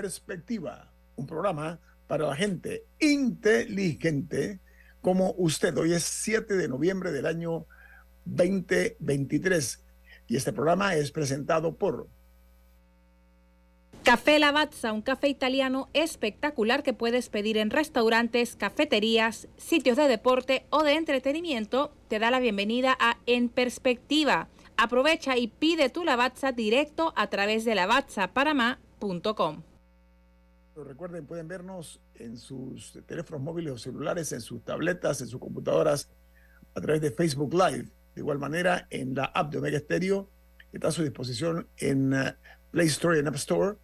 Perspectiva, un programa para la gente inteligente como usted. Hoy es 7 de noviembre del año 2023 y este programa es presentado por Café Lavazza, un café italiano espectacular que puedes pedir en restaurantes, cafeterías, sitios de deporte o de entretenimiento, te da la bienvenida a En Perspectiva. Aprovecha y pide tu Lavazza directo a través de Recuerden, pueden vernos en sus teléfonos móviles o celulares, en sus tabletas, en sus computadoras, a través de Facebook Live. De igual manera, en la app de Omega Stereo, que está a su disposición en uh, Play Store y en App Store.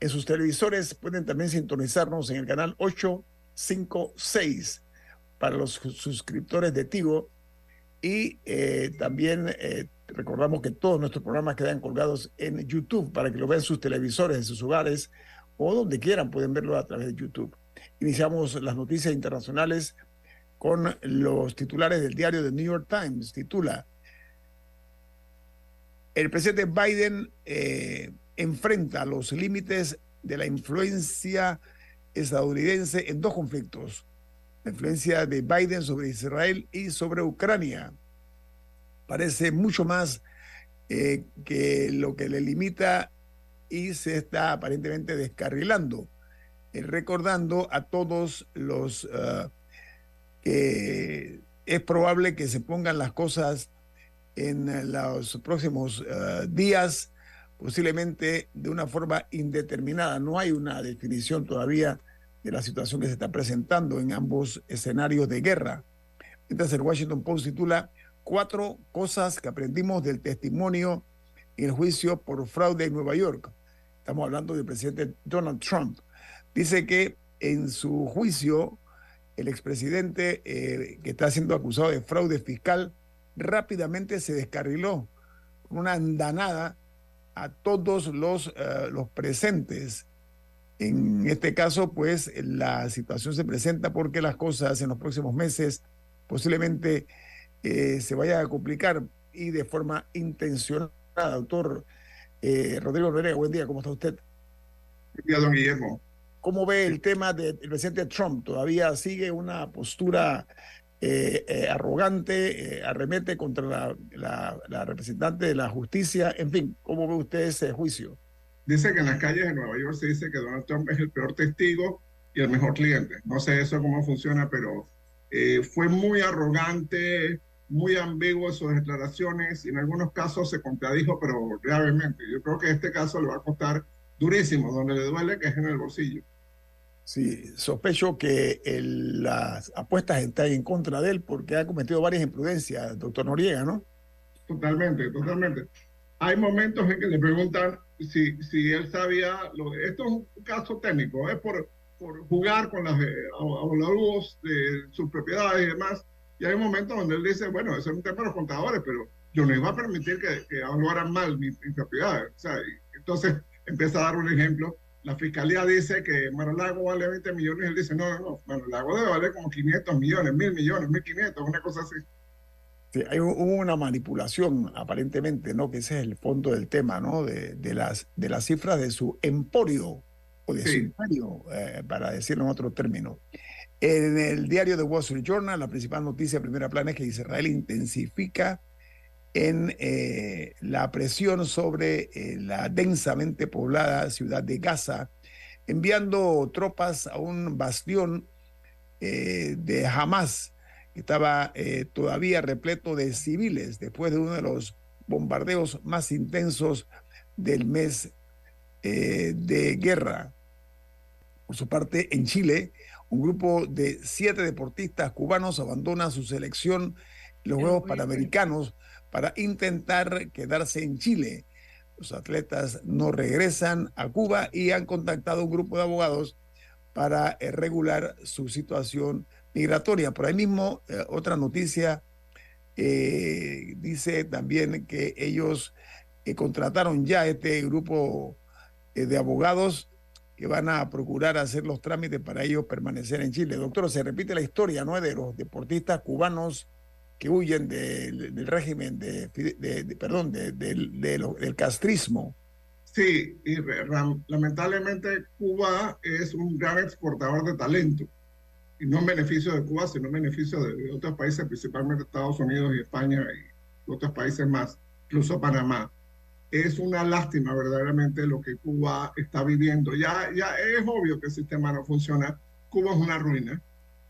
En sus televisores pueden también sintonizarnos en el canal 856 para los suscriptores de Tigo. Y eh, también eh, recordamos que todos nuestros programas quedan colgados en YouTube para que lo vean sus televisores en sus hogares o donde quieran pueden verlo a través de YouTube. Iniciamos las noticias internacionales con los titulares del diario The New York Times. Titula, el presidente Biden eh, enfrenta los límites de la influencia estadounidense en dos conflictos. La influencia de Biden sobre Israel y sobre Ucrania. Parece mucho más eh, que lo que le limita y se está aparentemente descarrilando, eh, recordando a todos los eh, que es probable que se pongan las cosas en los próximos eh, días, posiblemente de una forma indeterminada. No hay una definición todavía de la situación que se está presentando en ambos escenarios de guerra. Mientras el Washington Post titula Cuatro cosas que aprendimos del testimonio en el juicio por fraude en Nueva York estamos hablando del presidente Donald Trump, dice que en su juicio el expresidente eh, que está siendo acusado de fraude fiscal rápidamente se descarriló con una andanada a todos los, eh, los presentes. En este caso, pues la situación se presenta porque las cosas en los próximos meses posiblemente eh, se vayan a complicar y de forma intencionada, doctor eh, Rodrigo Rodríguez, buen día, ¿cómo está usted? Buen día, don Guillermo. ¿Cómo ve el tema del presidente Trump? ¿Todavía sigue una postura eh, eh, arrogante, arremete contra la, representante de la justicia? En fin, ¿cómo ve usted ese juicio? Dice que en las calles de Nueva York se dice que Donald Trump es el peor testigo y el mejor cliente. No sé eso cómo funciona, pero fue muy arrogante, muy ambiguo en sus declaraciones y en algunos casos se contradijo, pero gravemente. Yo creo que este caso le va a costar durísimo, donde le duele que es en el bolsillo. Sí, sospecho que las apuestas están en contra de él porque ha cometido varias imprudencias, doctor Noriega, ¿no? Totalmente, totalmente. Hay momentos en que le preguntan si, si él sabía, lo, esto es un caso técnico, es por, por jugar con eh, luz de sus propiedades y demás y hay momentos donde él dice, bueno, eso es un tema de los contadores, pero yo no iba a permitir que, que evaluaran mal mis, propiedades. O sea, entonces empieza a dar un ejemplo. La fiscalía dice que Maralago vale 20 millones y él dice, no, no, no, Maralago debe valer como 500 millones, mil millones, 1500, una cosa así. Sí, hay una manipulación aparentemente, ¿no? Que ese es el fondo del tema, ¿no? De, de las, de las cifras de su emporio o de su imperio, eh, para decirlo en otro término. En el diario The Wall Street Journal, la principal noticia de primera plana es que Israel intensifica en eh, la presión sobre eh, la densamente poblada ciudad de Gaza, enviando tropas a un bastión eh, de Hamas que estaba todavía repleto de civiles después de uno de los bombardeos más intensos del mes de guerra. Por su parte, en Chile, un grupo de siete deportistas cubanos abandona su selección los Juegos Panamericanos para intentar quedarse en Chile. Los atletas no regresan a Cuba y han contactado a un grupo de abogados para eh, regular su situación migratoria. Por ahí mismo, eh, otra noticia eh, dice también que ellos contrataron ya este grupo de abogados que van a procurar hacer los trámites para ellos permanecer en Chile. Doctor, se repite la historia ¿no? de los deportistas cubanos que huyen del régimen de, perdón, del castrismo. Sí, y lamentablemente Cuba es un gran exportador de talento, y no en beneficio de Cuba, sino en beneficio de, otros países, principalmente Estados Unidos y España y otros países más, incluso Panamá. Es una lástima verdaderamente lo que Cuba está viviendo. Ya, ya es obvio que el sistema no funciona. Cuba es una ruina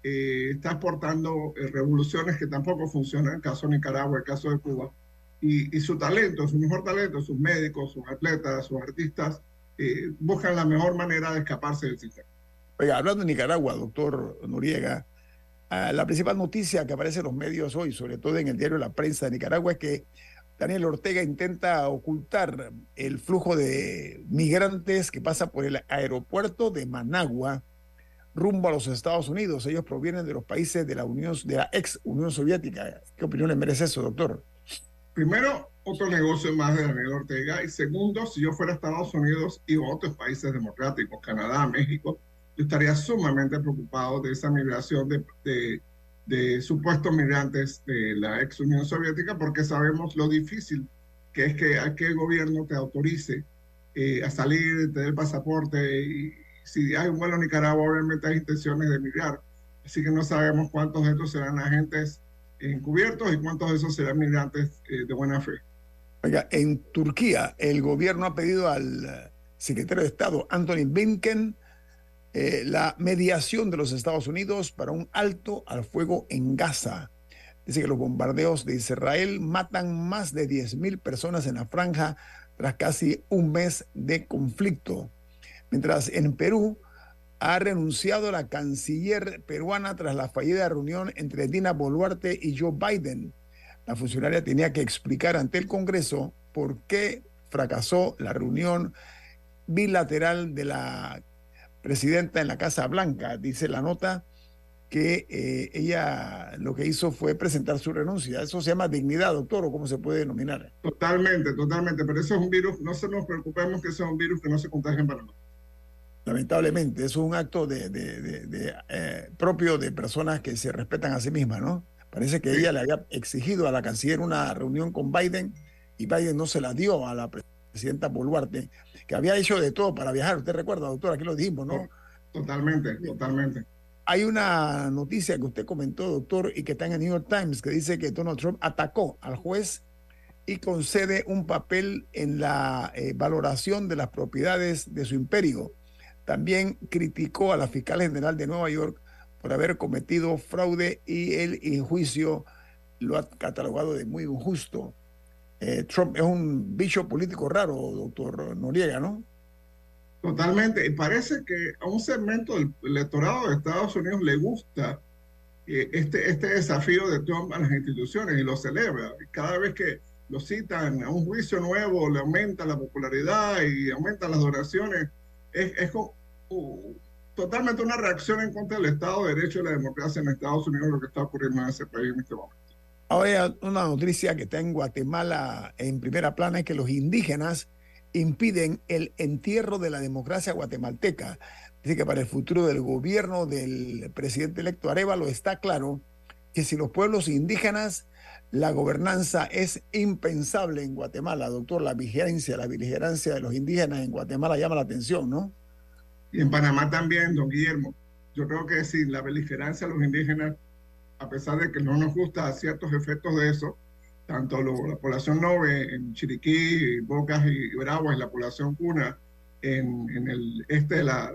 eh, está exportando eh, revoluciones que tampoco funcionan, el caso de Nicaragua, el caso de Cuba, y, su talento, su mejor talento, sus médicos, sus atletas, sus artistas, eh, buscan la mejor manera de escaparse del sistema. Oiga, hablando de Nicaragua, doctor Noriega, ah, la principal noticia que aparece en los medios hoy, sobre todo en el diario La Prensa de Nicaragua, es que Daniel Ortega intenta ocultar el flujo de migrantes que pasa por el aeropuerto de Managua rumbo a los Estados Unidos. Ellos provienen de los países de la Unión, de la ex Unión Soviética. ¿Qué opinión le merece eso, doctor? Primero, otro negocio más de Daniel Ortega. Y segundo, si yo fuera a Estados Unidos y otros países democráticos, Canadá, México, yo estaría sumamente preocupado de esa migración de, de, supuestos migrantes de la ex Unión Soviética, porque sabemos lo difícil que es que aquel gobierno te autorice eh, a salir, tener pasaporte y, si hay un vuelo a Nicaragua, obviamente hay intenciones de emigrar. Así que no sabemos cuántos de estos serán agentes encubiertos y cuántos de esos serán migrantes eh, de buena fe. En Turquía el gobierno ha pedido al eh, secretario de Estado, Anthony Blinken, eh, la mediación de los Estados Unidos para un alto al fuego en Gaza. Dice que los bombardeos de Israel matan más de 10.000 personas en la franja tras casi un mes de conflicto. Mientras en Perú ha renunciado la canciller peruana tras la fallida reunión entre Dina Boluarte y Joe Biden. La funcionaria tenía que explicar ante el Congreso por qué fracasó la reunión bilateral de la presidenta en la Casa Blanca. Dice la nota que eh, ella lo que hizo fue presentar su renuncia. Eso se llama dignidad, doctor, o cómo se puede denominar. Totalmente, totalmente. Pero eso es un virus, no se nos preocupemos que eso es un virus que no se contagia en Panamá lamentablemente. Eso es un acto de, eh, propio de personas que se respetan a sí mismas, ¿no? Parece que ella le había exigido a la canciller una reunión con Biden y Biden no se la dio a la presidenta Boluarte, que había hecho de todo para viajar. Usted recuerda, doctor, aquí lo dijimos, ¿no? Totalmente, totalmente. Hay una noticia que usted comentó, doctor, y que está en el New York Times, que dice que Donald Trump atacó al juez y concede un papel en la eh, valoración de las propiedades de su imperio. También criticó a la fiscal general de Nueva York por haber cometido fraude y el injuicio lo ha catalogado de muy injusto. Eh, Trump es un bicho político raro, doctor Noriega, ¿no? Totalmente. Y parece que a un segmento del electorado de Estados Unidos le gusta eh, este, este desafío de Trump a las instituciones y lo celebra. Cada vez que lo citan a un juicio nuevo, le aumenta la popularidad y aumenta las donaciones. Es, es, totalmente una reacción en contra del Estado de Derecho y la democracia en Estados Unidos, lo que está ocurriendo en ese país en este momento. Ahora, una noticia que está en Guatemala en primera plana es que los indígenas impiden el entierro de la democracia guatemalteca. Dice que para el futuro del gobierno del presidente electo Arevalo está claro que si los pueblos indígenas, la gobernanza es impensable en Guatemala. Doctor, la vigilancia, la vigilancia de los indígenas en Guatemala llama la atención, ¿no? Y en Panamá también, don Guillermo. Yo creo que sí, la beligerancia de los indígenas, a pesar de que no nos gusta ciertos efectos de eso, tanto la población Nove en Chiriquí, Bocas y Bravo es la población cuna en, el este de la,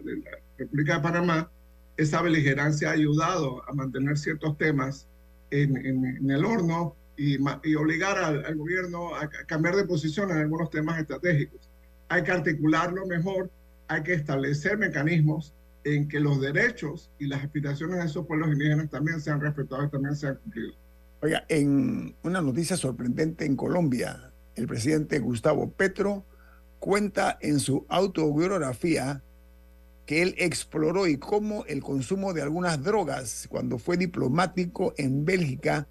República de Panamá, esa beligerancia ha ayudado a mantener ciertos temas en, el horno y obligar al, gobierno a cambiar de posición en algunos temas estratégicos. Hay que articularlo mejor, hay que establecer mecanismos en que los derechos y las aspiraciones de esos pueblos indígenas también sean respetados y también sean cumplidos. Oiga, en una noticia sorprendente en Colombia, el presidente Gustavo Petro cuenta en su autobiografía que él exploró y cómo el consumo de algunas drogas cuando fue diplomático en Bélgica,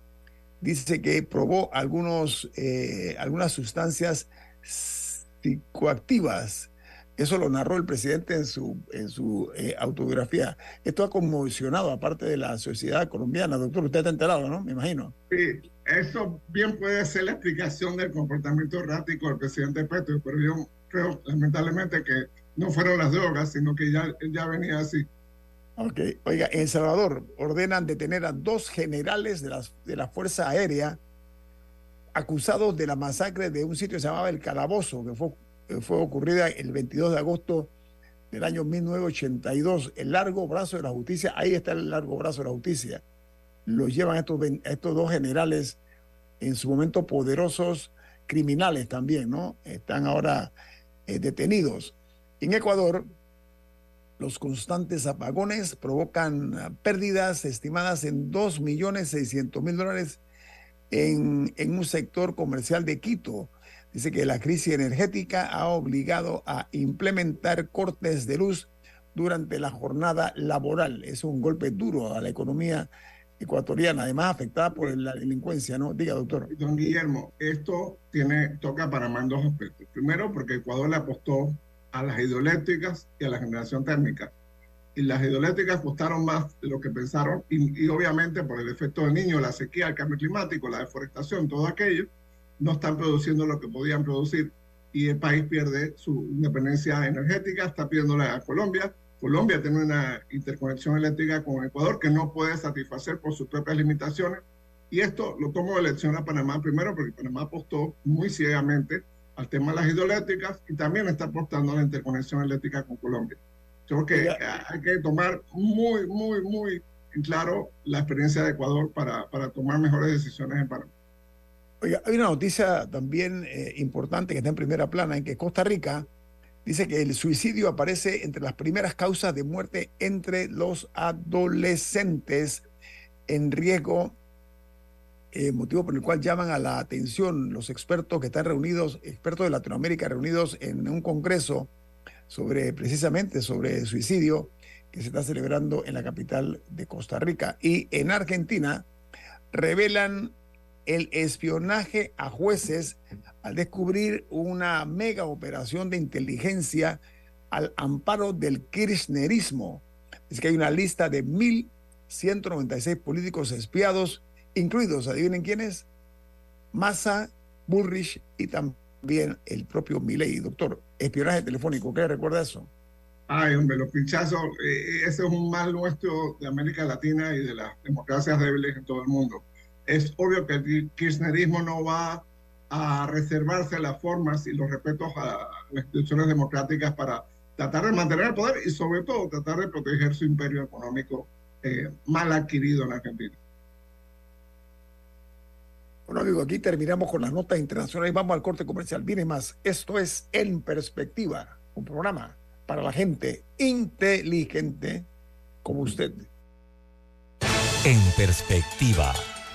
dice que probó algunos, eh, algunas sustancias psicoactivas eso lo narró el presidente en su, en su eh, autobiografía. Esto ha conmocionado aparte de la sociedad colombiana. Doctor, usted está enterado, ¿no? Me imagino. Sí, eso bien puede ser la explicación del comportamiento errático del presidente Petro, pero yo creo lamentablemente que no fueron las drogas, sino que ya, ya venía así. Ok, oiga, en El Salvador ordenan detener a dos generales de, las, de la Fuerza Aérea acusados de la masacre de un sitio que se llamaba El Calabozo, que fue fue ocurrida el 22 de agosto del año 1982. El largo brazo de la justicia, ahí está el largo brazo de la justicia. Los llevan estos, estos dos generales en su momento poderosos criminales también, ¿no? Están ahora eh, detenidos. En Ecuador, los constantes apagones provocan ah, pérdidas estimadas en 2.600.000 dólares en, en un sector comercial de Quito Dice que la crisis energética ha obligado a implementar cortes de luz durante la jornada laboral. Es un golpe duro a la economía ecuatoriana, además afectada por la delincuencia, ¿no? Diga, doctor. Don Guillermo, esto tiene, toca para más dos aspectos. Primero, porque Ecuador le apostó a las hidroeléctricas y a la generación térmica. Y las hidroeléctricas costaron más de lo que pensaron, y, y obviamente por el efecto del niño, la sequía, el cambio climático, la deforestación, todo aquello, no están produciendo lo que podían producir y el país pierde su independencia energética, está pidiéndola a Colombia. Colombia tiene una interconexión eléctrica con Ecuador que no puede satisfacer por sus propias limitaciones. Y esto lo tomo de lección a Panamá primero porque Panamá apostó muy ciegamente al tema de las hidroeléctricas y también está apostando a la interconexión eléctrica con Colombia. Creo que hay que tomar muy, muy, muy claro la experiencia de Ecuador para, para tomar mejores decisiones en Panamá. Oiga, hay una noticia también eh, importante que está en primera plana, en que Costa Rica dice que el suicidio aparece entre las primeras causas de muerte entre los adolescentes en riesgo, eh, motivo por el cual llaman a la atención los expertos que están reunidos, expertos de Latinoamérica reunidos en un congreso sobre precisamente sobre el suicidio que se está celebrando en la capital de Costa Rica. Y en Argentina revelan el espionaje a jueces al descubrir una mega operación de inteligencia al amparo del kirchnerismo. Es que hay una lista de 1.196 políticos espiados, incluidos, adivinen quiénes, Massa, Bullrich y también el propio Milei. Doctor, espionaje telefónico, ¿qué recuerda eso? Ay, hombre, los pinchazos, eh, ese es un mal nuestro de América Latina y de las democracias débiles en todo el mundo es obvio que el kirchnerismo no va a reservarse las formas y los respetos a las instituciones democráticas para tratar de mantener el poder y sobre todo tratar de proteger su imperio económico eh, mal adquirido en Argentina. Bueno, amigo, aquí terminamos con las notas internacionales. Vamos al corte comercial. Viene más. Esto es En Perspectiva, un programa para la gente inteligente como usted. En Perspectiva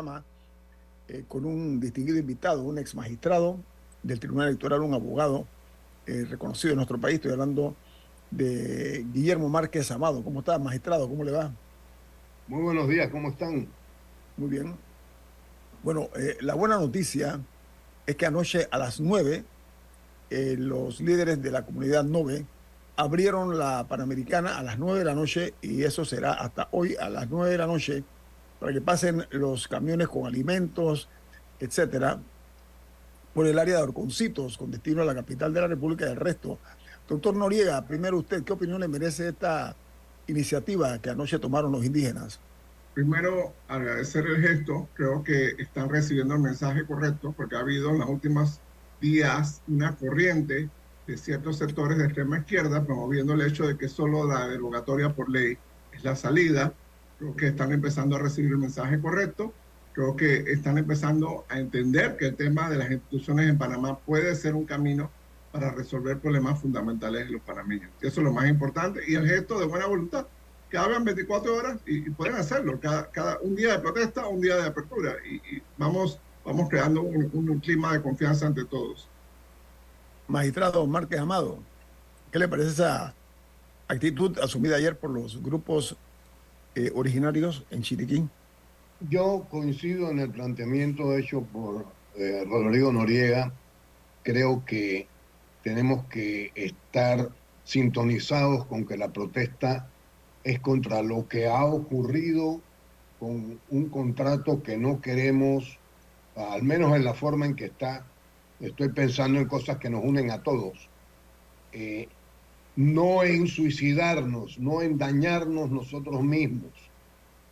Programa eh, con un distinguido invitado, un ex magistrado del Tribunal Electoral, un abogado eh, reconocido en nuestro país. Estoy hablando de Guillermo Márquez Amado. ¿Cómo está, magistrado? ¿Cómo le va? Muy buenos días, ¿cómo están? Muy bien. Bueno, eh, la buena noticia es que anoche a las 9 los líderes de la comunidad NOVE abrieron la Panamericana a las 9 de la noche y eso será hasta hoy a las 9 de la noche para que pasen los camiones con alimentos, etcétera, por el área de Orconcitos, con destino a la capital de la República y el resto. Doctor Noriega, primero usted, ¿qué opinión le merece esta iniciativa que anoche tomaron los indígenas? Primero, agradecer el gesto. Creo que están recibiendo el mensaje correcto porque ha habido en los últimos días una corriente de ciertos sectores de extrema izquierda promoviendo el hecho de que solo la derogatoria por ley es la salida Creo que están empezando a recibir el mensaje correcto. Creo que están empezando a entender que el tema de las instituciones en Panamá puede ser un camino para resolver problemas fundamentales de los panameños. eso es lo más importante. Y el gesto de buena voluntad, que hagan 24 horas y, pueden hacerlo. Cada, cada, un día de protesta, un día de apertura. Y, vamos, vamos creando un, clima de confianza entre todos. Magistrado Márquez Amado, ¿qué le parece esa actitud asumida ayer por los grupos eh, originarios en Chiriquín. Yo coincido en el planteamiento hecho por eh, Rodrigo Noriega. Creo que tenemos que estar sintonizados con que la protesta es contra lo que ha ocurrido con un contrato que no queremos, al menos en la forma en que está. Estoy pensando en cosas que nos unen a todos. Eh, no en suicidarnos, no en dañarnos nosotros mismos.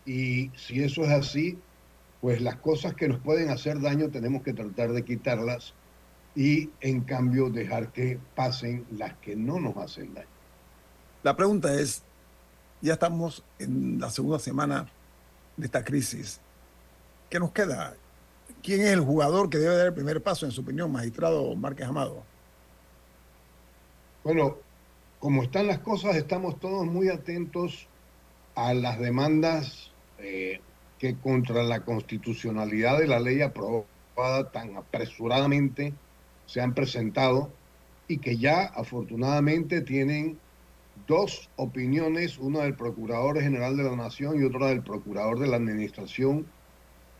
Y si eso es así, pues las cosas que nos pueden hacer daño tenemos que tratar de quitarlas y en cambio dejar que pasen las que no nos hacen daño. La pregunta es, ya estamos en la segunda semana de esta crisis. ¿Qué nos queda? ¿Quién es el jugador que debe dar el primer paso, en su opinión, magistrado Márquez Amado? Bueno, como están las cosas, estamos todos muy atentos a las demandas eh, que contra la constitucionalidad de la ley aprobada tan apresuradamente se han presentado y que ya afortunadamente tienen dos opiniones, una del Procurador General de la Nación y otra del Procurador de la Administración,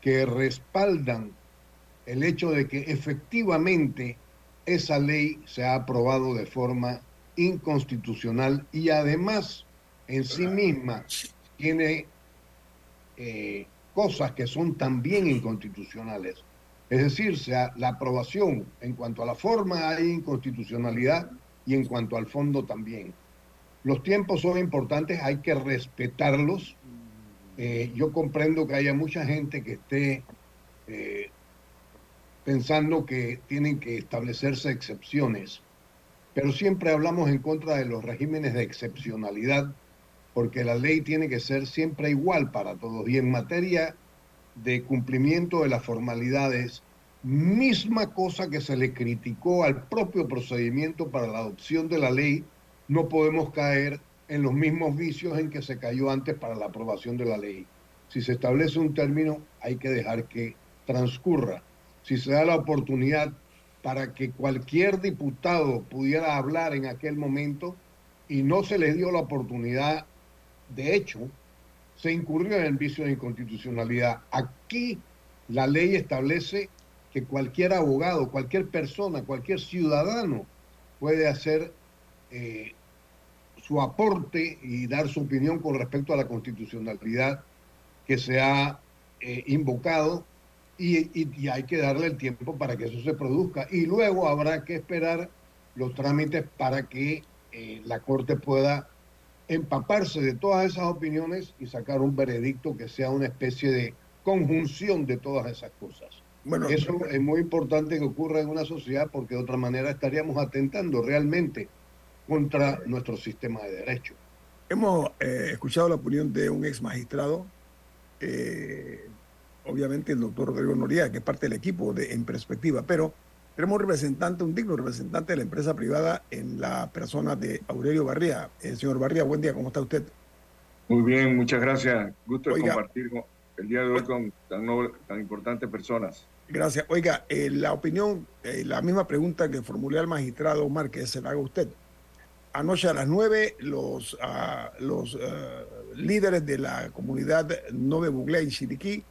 que respaldan el hecho de que efectivamente esa ley se ha aprobado de forma inconstitucional y además en sí misma tiene eh, cosas que son también inconstitucionales. Es decir, sea, la aprobación en cuanto a la forma hay inconstitucionalidad y en cuanto al fondo también. Los tiempos son importantes, hay que respetarlos. Eh, yo comprendo que haya mucha gente que esté eh, pensando que tienen que establecerse excepciones pero siempre hablamos en contra de los regímenes de excepcionalidad, porque la ley tiene que ser siempre igual para todos. Y en materia de cumplimiento de las formalidades, misma cosa que se le criticó al propio procedimiento para la adopción de la ley, no podemos caer en los mismos vicios en que se cayó antes para la aprobación de la ley. Si se establece un término, hay que dejar que transcurra. Si se da la oportunidad para que cualquier diputado pudiera hablar en aquel momento y no se le dio la oportunidad. De hecho, se incurrió en el vicio de inconstitucionalidad. Aquí la ley establece que cualquier abogado, cualquier persona, cualquier ciudadano puede hacer eh, su aporte y dar su opinión con respecto a la constitucionalidad que se ha eh, invocado y, hay que darle el tiempo para que eso se produzca. Y luego habrá que esperar los trámites para que eh, la Corte pueda empaparse de todas esas opiniones y sacar un veredicto que sea una especie de conjunción de todas esas cosas. Bueno, Eso es muy importante que ocurra en una sociedad porque de otra manera estaríamos atentando realmente contra nuestro sistema de derecho. Hemos eh, escuchado la opinión de un ex magistrado, eh, obviamente el doctor Rodrigo Noriega, que es parte del equipo de En Perspectiva, pero tenemos un representante, un digno representante de la empresa privada en la persona de Aurelio Barría. El señor Barría, buen día, ¿cómo está usted? Muy bien, muchas gracias. Gusto de compartir el día de hoy con tan, tan importantes personas. Gracias. Oiga, eh, la opinión, eh, la misma pregunta que formulé al magistrado Márquez, se la haga usted. Anoche a las nueve, los, ah, los ah, líderes de la comunidad Nove Buglé en Chiriquí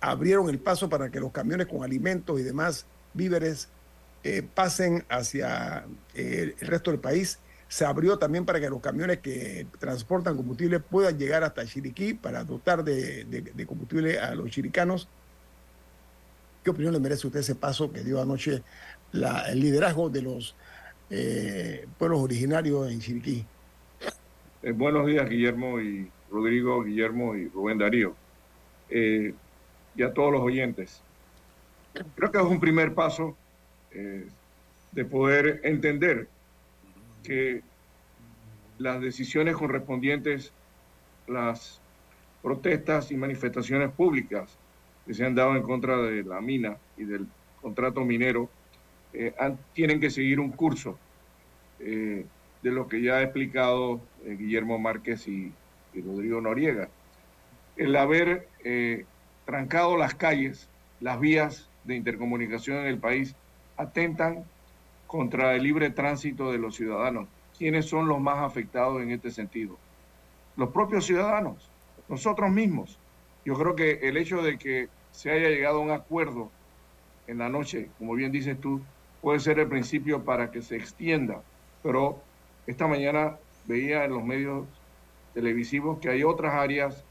abrieron el paso para que los camiones con alimentos y demás víveres eh, pasen hacia el resto del país se abrió también para que los camiones que transportan combustible puedan llegar hasta Chiriquí para dotar de, combustible a los chiricanos. ¿Qué opinión le merece usted ese paso que dio anoche el liderazgo de los eh, pueblos originarios en Chiriquí? Eh, buenos días, Guillermo y Rodrigo, Guillermo y Rubén Darío. Eh, y a todos los oyentes. Creo que es un primer paso de poder entender que las decisiones correspondientes, las protestas y manifestaciones públicas que se han dado en contra de la mina y del contrato minero eh, tienen que seguir un curso eh, de lo que ya ha explicado eh, Guillermo Márquez y, y, Rodrigo Noriega. El haber trancado las calles, las vías de intercomunicación en el país, atentan contra el libre tránsito de los ciudadanos. ¿Quiénes son los más afectados en este sentido? Los propios ciudadanos, nosotros mismos. Yo creo que el hecho de que se haya llegado a un acuerdo en la noche, como bien dices tú, puede ser el principio para que se extienda. Pero esta mañana veía en los medios televisivos que hay otras áreas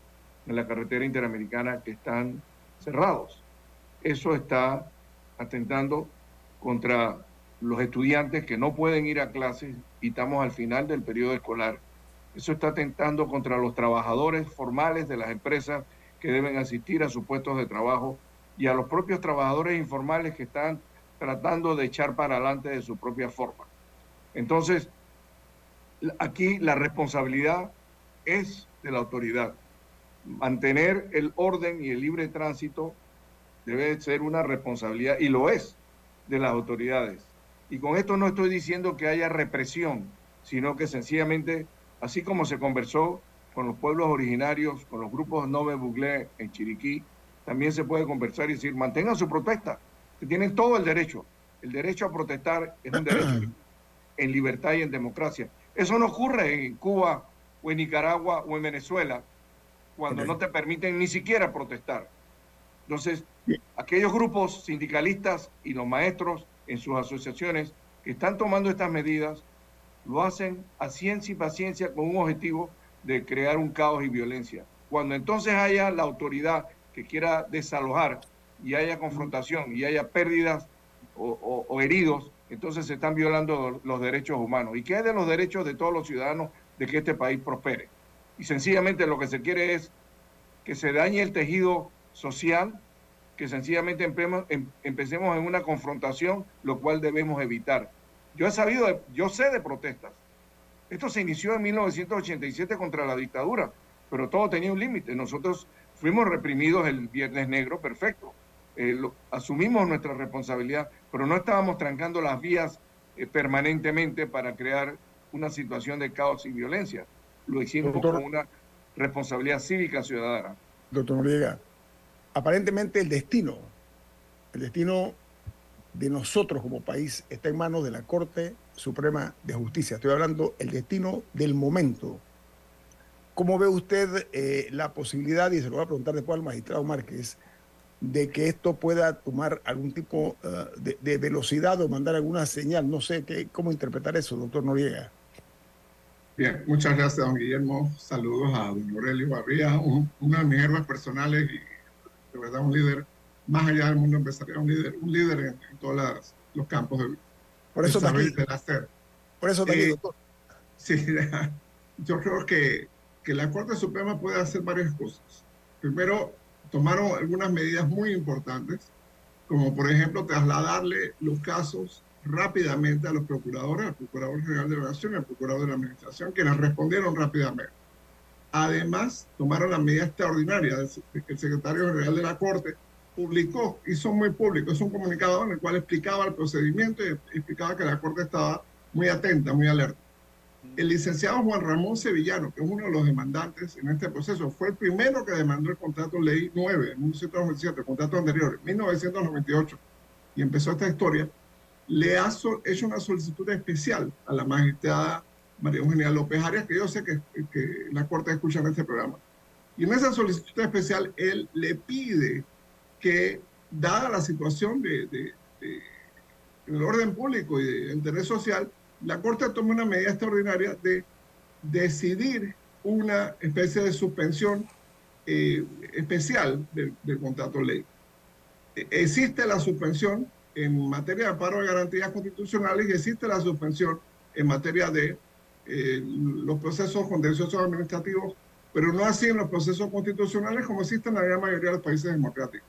en la carretera interamericana que están cerrados. Eso está atentando contra los estudiantes que no pueden ir a clases y estamos al final del periodo escolar. Eso está atentando contra los trabajadores formales de las empresas que deben asistir a sus puestos de trabajo y a los propios trabajadores informales que están tratando de echar para adelante de su propia forma. Entonces, aquí la responsabilidad es de la autoridad. Mantener el orden y el libre tránsito debe ser una responsabilidad y lo es de las autoridades. Y con esto no estoy diciendo que haya represión, sino que sencillamente, así como se conversó con los pueblos originarios, con los grupos Nove Buglé en Chiriquí, también se puede conversar y decir, mantengan su protesta, que tienen todo el derecho. El derecho a protestar es un derecho en libertad y en democracia. Eso no ocurre en Cuba o en Nicaragua o en Venezuela, cuando no te permiten ni siquiera protestar. Entonces, aquellos grupos sindicalistas y los maestros en sus asociaciones que están tomando estas medidas lo hacen a ciencia y paciencia con un objetivo de crear un caos y violencia. Cuando entonces haya la autoridad que quiera desalojar y haya confrontación y haya pérdidas o, heridos, entonces se están violando los derechos humanos. ¿Y qué es de los derechos de todos los ciudadanos de que este país prospere? Y sencillamente lo que se quiere es que se dañe el tejido social, que sencillamente em, empecemos en una confrontación, lo cual debemos evitar. Yo he sabido, yo sé de protestas. Esto se inició en 1987 contra la dictadura, pero todo tenía un límite. Nosotros fuimos reprimidos el Viernes Negro, perfecto. Eh, asumimos nuestra responsabilidad, pero no estábamos trancando las vías eh, permanentemente para crear una situación de caos y violencia. Lo hicimos con una responsabilidad cívica ciudadana. Doctor Noriega, aparentemente el destino, el destino de nosotros como país está en manos de la Corte Suprema de Justicia. Estoy hablando el destino del momento. ¿Cómo ve usted eh, la posibilidad, y se lo voy a preguntar después al magistrado Márquez, de que esto pueda tomar algún tipo eh, de, velocidad o mandar alguna señal? No sé qué, cómo interpretar eso, doctor Noriega. Bien, muchas gracias, don Guillermo. Saludos a don Aurelio Barría, una de mis héroes personales y de verdad un líder, más allá del mundo empresarial, un líder, un líder en, todos los campos del, Por eso del hacer. Por eso también, eh, doctor. Sí, yo creo que, que la Corte Suprema puede hacer varias cosas. Primero, tomaron algunas medidas muy importantes, como por ejemplo trasladarle los casos rápidamente a los procuradores, al Procurador General de la Nación al Procurador de la Administración, que nos respondieron rápidamente. Además, tomaron la medida extraordinaria el secretario general de la Corte publicó, hizo muy público, es un comunicado en el cual explicaba el procedimiento y explicaba que la Corte estaba muy atenta, muy alerta. El licenciado Juan Ramón Sevillano, que es uno de los demandantes en este proceso, fue el primero que demandó el contrato ley 9 en 1997, el contrato anterior, en 1998, y empezó esta historia. Le ha hecho una solicitud especial a la magistrada María Eugenia López Arias, que yo sé que, la Corte escucha en este programa. Y en esa solicitud especial, él le pide que, dada la situación de, de, del orden público y de interés social, la Corte tome una medida extraordinaria de decidir una especie de suspensión eh, especial del, contrato ley. E, existe la suspensión en materia de paro de garantías constitucionales y existe la suspensión en materia de eh, los procesos contenciosos administrativos, pero no así en los procesos constitucionales como existen en la gran mayoría de los países democráticos.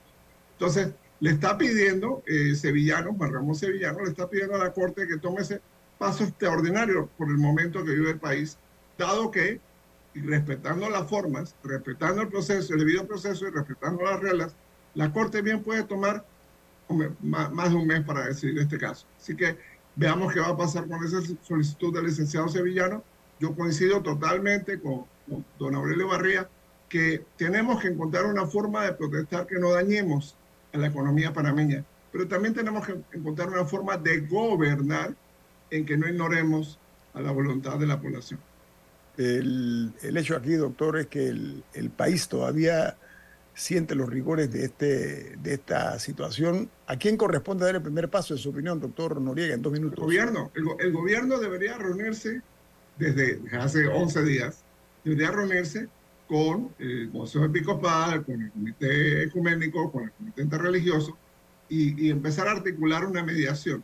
Entonces, le está pidiendo eh, Sevillano, Juan Ramón Sevillano, le está pidiendo a la Corte que tome ese paso extraordinario por el momento que vive el país, dado que, respetando las formas, respetando el proceso, el debido proceso y respetando las reglas, la Corte bien puede tomar más de un mes para decidir este caso. Así que veamos qué va a pasar con esa solicitud del licenciado Sevillano. Yo coincido totalmente con, con don Aurelio Barría que tenemos que encontrar una forma de protestar que no dañemos a la economía panameña, pero también tenemos que encontrar una forma de gobernar en que no ignoremos a la voluntad de la población. El, el hecho aquí, doctor, es que el, el, país todavía siente los rigores de, este, de esta situación. ¿A quién corresponde dar el primer paso, en su opinión, doctor Noriega, en dos minutos? El gobierno. El, el gobierno debería reunirse desde hace 11 días, debería reunirse con el Consejo Episcopal, con el Comité Ecuménico, con el Comité Interreligioso, y, y empezar a articular una mediación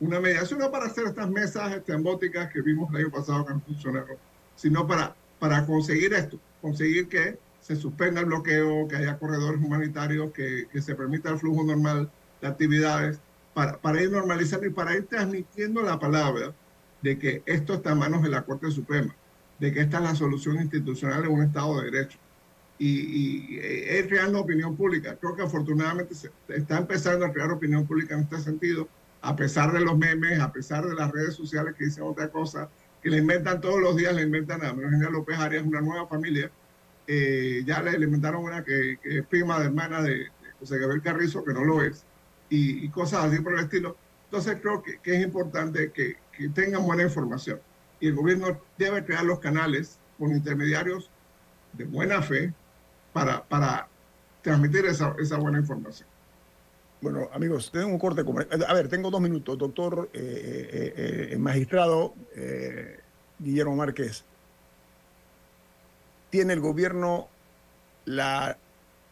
una mediación no para hacer estas mesas estrambóticas que vimos el año pasado que no funcionaron, sino para, para conseguir esto, conseguir que se suspenda el bloqueo, que haya corredores humanitarios, que, que se permita el flujo normal de actividades, para, para, ir normalizando y para ir transmitiendo la palabra de que esto está en manos de la Corte Suprema, de que esta es la solución institucional en un Estado de Derecho. Y, y es creando opinión pública. Creo que afortunadamente se está empezando a crear opinión pública en este sentido a pesar de los memes, a pesar de las redes sociales que dicen otra cosa, que le inventan todos los días, le inventan a Virginia López Arias, una nueva familia. Eh, ya le, inventaron una que, es prima de hermana de, José Gabriel Carrizo, que no lo es, y, cosas así por el estilo. Entonces creo que, es importante que, tengan buena información. Y el gobierno debe crear los canales con intermediarios de buena fe para, para transmitir esa, esa buena información. Bueno, amigos, tengo un corte. A ver, tengo dos minutos. Doctor eh, eh, magistrado Guillermo Márquez, ¿tiene el gobierno la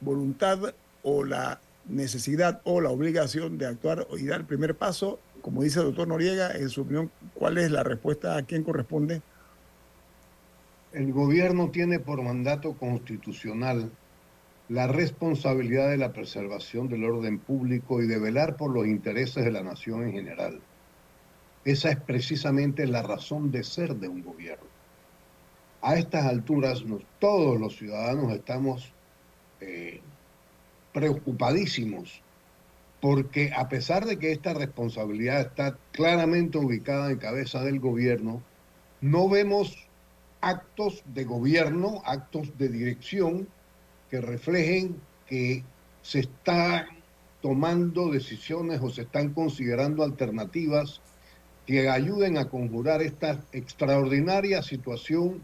voluntad o la necesidad o la obligación de actuar y dar el primer paso? Como dice el doctor Noriega, en su opinión, ¿cuál es la respuesta a quién corresponde? El gobierno tiene por mandato constitucional la responsabilidad de la preservación del orden público y de velar por los intereses de la nación en general. Esa es precisamente la razón de ser de un gobierno. A estas alturas, todos los ciudadanos estamos eh, preocupadísimos porque a pesar de que esta responsabilidad está claramente ubicada en cabeza del gobierno, no vemos actos de gobierno, actos de dirección que reflejen que se están tomando decisiones o se están considerando alternativas que ayuden a conjurar esta extraordinaria situación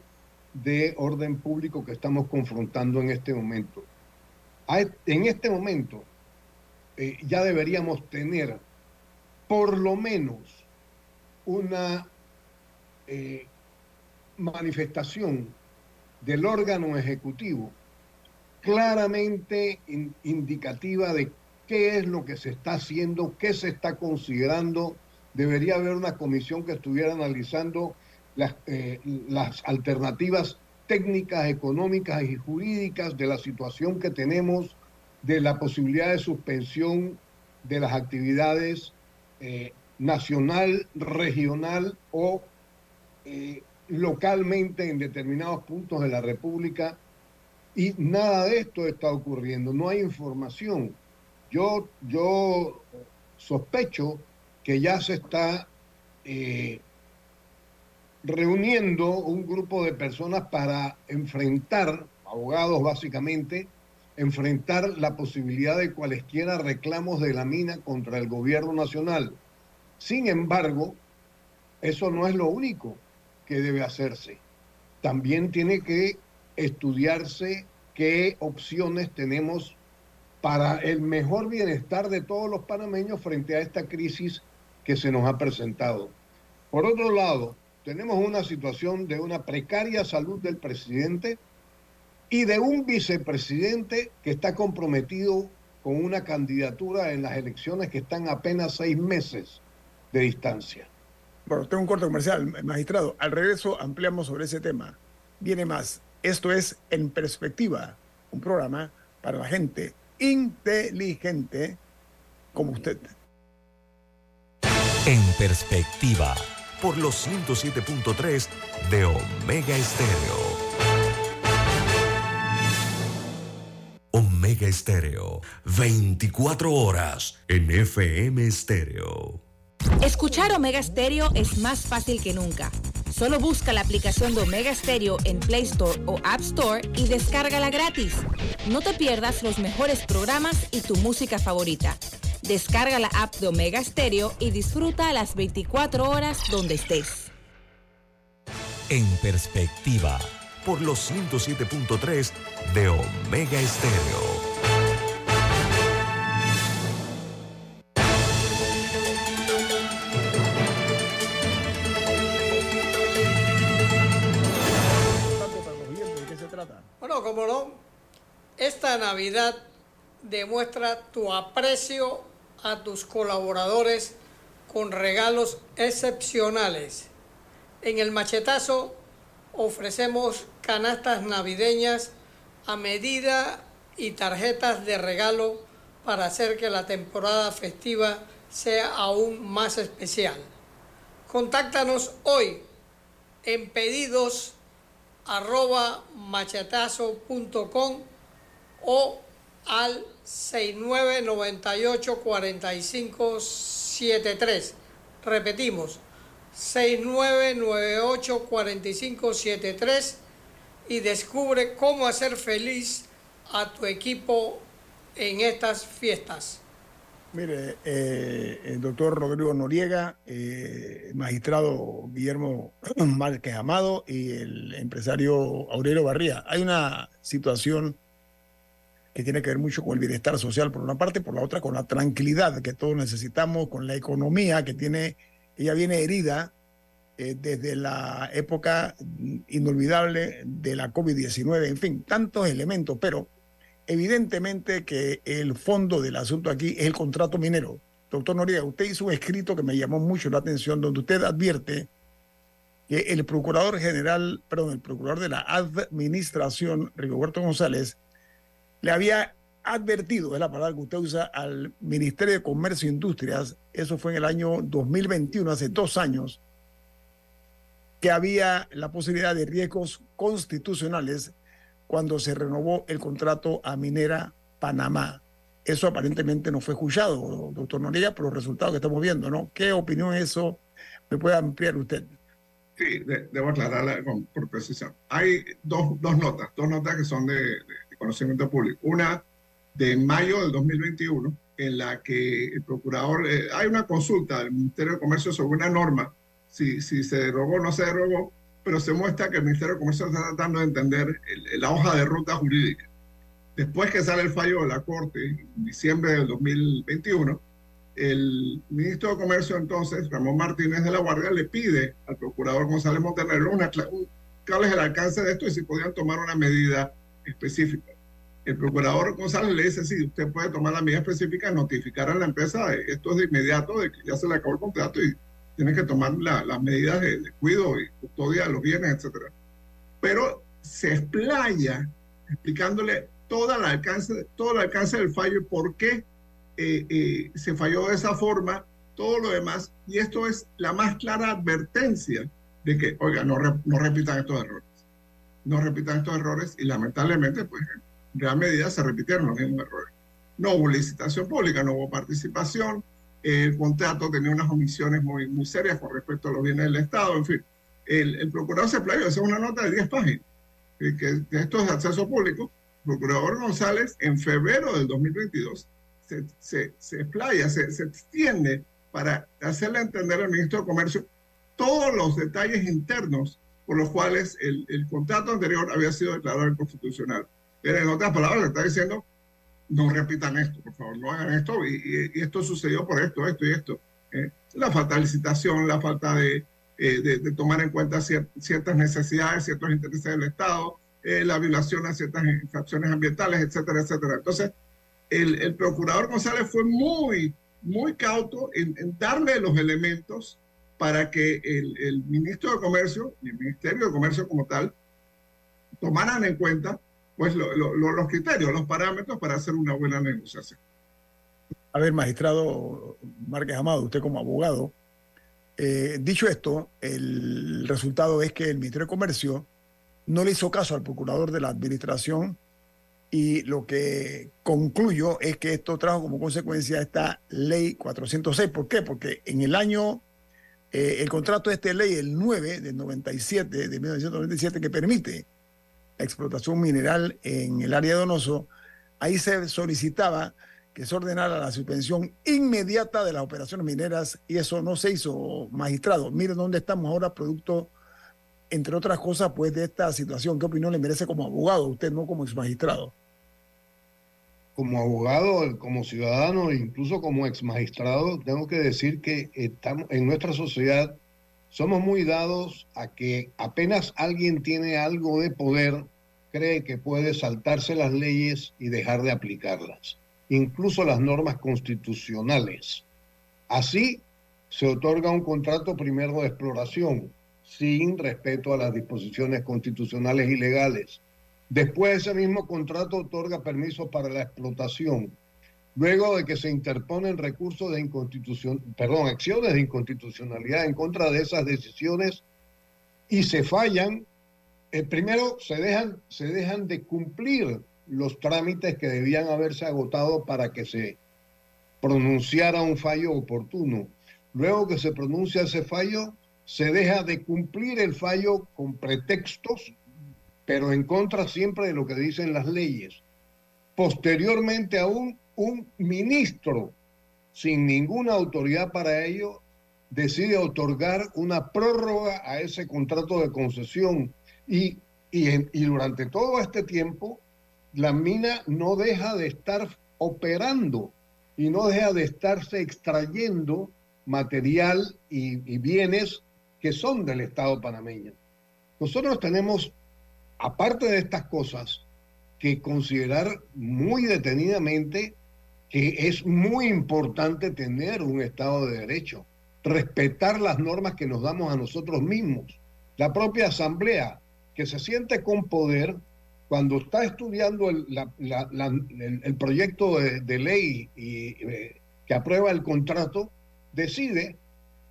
de orden público que estamos confrontando en este momento. En este momento eh, ya deberíamos tener por lo menos una eh, manifestación del órgano ejecutivo claramente indicativa de qué es lo que se está haciendo, qué se está considerando. Debería haber una comisión que estuviera analizando las, eh, las alternativas técnicas, económicas y jurídicas de la situación que tenemos, de la posibilidad de suspensión de las actividades eh, nacional, regional o eh, localmente en determinados puntos de la República. Y nada de esto está ocurriendo, no hay información. Yo, yo sospecho que ya se está reuniendo un grupo de personas para enfrentar, abogados básicamente, enfrentar la posibilidad de cualesquiera reclamos de la mina contra el gobierno nacional. Sin embargo, eso no es lo único que debe hacerse. También tiene que estudiarse qué opciones tenemos para el mejor bienestar de todos los panameños frente a esta crisis que se nos ha presentado. Por otro lado, tenemos una situación de una precaria salud del presidente y de un vicepresidente que está comprometido con una candidatura en las elecciones que están apenas seis meses de distancia. Bueno, tengo un corte comercial, magistrado. Al regreso ampliamos sobre ese tema. Viene más. Esto es En Perspectiva, un programa para la gente inteligente como usted. En Perspectiva por los 107.3 de Omega Estéreo. Omega Estéreo, 24 horas en FM Estéreo. Escuchar Omega Estéreo es más fácil que nunca. Solo busca la aplicación de Omega Estéreo en Play Store o App Store y descárgala gratis. No te pierdas los mejores programas y tu música favorita. Descarga la app de Omega Stereo y disfruta las 24 horas donde estés. En perspectiva, por los 107.3 de Omega Estéreo. Bueno, como no, esta Navidad demuestra tu aprecio a tus colaboradores con regalos excepcionales. En el machetazo ofrecemos canastas navideñas a medida y tarjetas de regalo para hacer que la temporada festiva sea aún más especial. Contáctanos hoy en pedidos o al 6998-4573. Repetimos, 6998-4573 y descubre cómo hacer feliz a tu equipo en estas fiestas. Mire, eh, el doctor Rodrigo Noriega, eh, magistrado Guillermo Márquez Amado y el empresario Aurelio Barría. Hay una situación que tiene que ver mucho con el bienestar social por una parte, por la otra con la tranquilidad que todos necesitamos, con la economía que tiene, ella viene herida eh, desde la época inolvidable de la COVID-19, en fin, tantos elementos, pero evidentemente que el fondo del asunto aquí es el contrato minero. Doctor Noriega, usted hizo un escrito que me llamó mucho la atención, donde usted advierte que el procurador general, perdón, el procurador de la administración, Rigoberto González, le había advertido, es la palabra que usted usa, al Ministerio de Comercio e Industrias, eso fue en el año 2021, hace dos años, que había la posibilidad de riesgos constitucionales cuando se renovó el contrato a Minera Panamá. Eso aparentemente no fue escuchado, doctor Noriega, por los resultados que estamos viendo, ¿no? ¿Qué opinión eso me puede ampliar usted? Sí, debo aclararla por precisión. Hay dos, dos, notas, dos notas que son de conocimiento público. Una de mayo del 2021, en la que el procurador, eh, hay una consulta del Ministerio de Comercio sobre una norma, si, si se derogó o no se derogó, pero se muestra que el Ministerio de Comercio está tratando de entender la hoja de ruta jurídica. Después que sale el fallo de la Corte en diciembre del 2021, el ministro de Comercio entonces, Ramón Martínez de la Guardia, le pide al procurador González Montenegro una, cuál es el alcance de esto y si podían tomar una medida específica. El procurador González le dice, sí, usted puede tomar la medida específica, notificar a la empresa, esto es de inmediato, de que ya se le acabó el contrato y tiene que tomar las medidas de, cuidado y custodia de los bienes, etcétera. Pero se explaya explicándole todo el alcance, todo el alcance del fallo y por qué eh, eh, se falló de esa forma, todo lo demás. Y esto es la más clara advertencia de que, oiga, no, no repitan estos errores. No repitan estos errores y lamentablemente, pues en gran medida se repitieron los mismos errores. No hubo licitación pública, no hubo participación, el contrato tenía unas omisiones muy, muy serias con respecto a los bienes del Estado, en fin. El, el procurador se playó, esa es una nota de 10 páginas, que, que esto es acceso público. El procurador González, en febrero del 2022, se, se, se se, se extiende para hacerle entender al ministro de Comercio todos los detalles internos por los cuales el, el contrato anterior había sido declarado inconstitucional. Pero en otras palabras, le está diciendo, no repitan esto, por favor, no hagan esto, y, esto sucedió por esto, esto y esto. ¿eh? la falta de licitación, la falta de, eh, de, tomar en cuenta ciertas necesidades, ciertos intereses del Estado, eh, la violación a ciertas infracciones ambientales, etcétera, etcétera. Entonces, el, el procurador González fue muy, muy cauto en, darle los elementos para que el, el ministro de Comercio y el Ministerio de Comercio como tal tomaran en cuenta pues los criterios, los parámetros para hacer una buena negociación. A ver, magistrado Márquez Amado, usted como abogado, eh, dicho esto, el resultado es que el Ministerio de Comercio no le hizo caso al procurador de la administración y lo que concluyo es que esto trajo como consecuencia esta ley 406. ¿Por qué? Porque en el año, eh, el contrato de esta ley, el 9 del 97, de 1997, que permite explotación mineral en el área de Donoso, ahí se solicitaba que se ordenara la suspensión inmediata de las operaciones mineras y eso no se hizo, magistrado. Miren dónde estamos ahora, producto, entre otras cosas, pues de esta situación. ¿Qué opinión le merece como abogado, usted no como ex magistrado? Como abogado, como ciudadano incluso como ex magistrado, tengo que decir que estamos en nuestra sociedad somos muy dados a que apenas alguien tiene algo de poder, cree que puede saltarse las leyes y dejar de aplicarlas, incluso las normas constitucionales. Así se otorga un contrato primero de exploración, sin respeto a las disposiciones constitucionales y legales. Después ese mismo contrato otorga permiso para la explotación, luego de que se interponen recursos de inconstitución, perdón, acciones de inconstitucionalidad en contra de esas decisiones y se fallan, eh, primero se dejan, se dejan de cumplir los trámites que debían haberse agotado para que se pronunciara un fallo oportuno. Luego que se pronuncia ese fallo, se deja de cumplir el fallo con pretextos, pero en contra siempre de lo que dicen las leyes. Posteriormente aún un ministro sin ninguna autoridad para ello decide otorgar una prórroga a ese contrato de concesión y, y, durante todo este tiempo la mina no deja de estar operando y no deja de estarse extrayendo material y, y, bienes que son del Estado panameño. Nosotros tenemos, aparte de estas cosas, que considerar muy detenidamente que es muy importante tener un Estado de Derecho, respetar las normas que nos damos a nosotros mismos. La propia Asamblea, que se siente con poder, cuando está estudiando el, el, proyecto de, ley y, eh, que aprueba el contrato, decide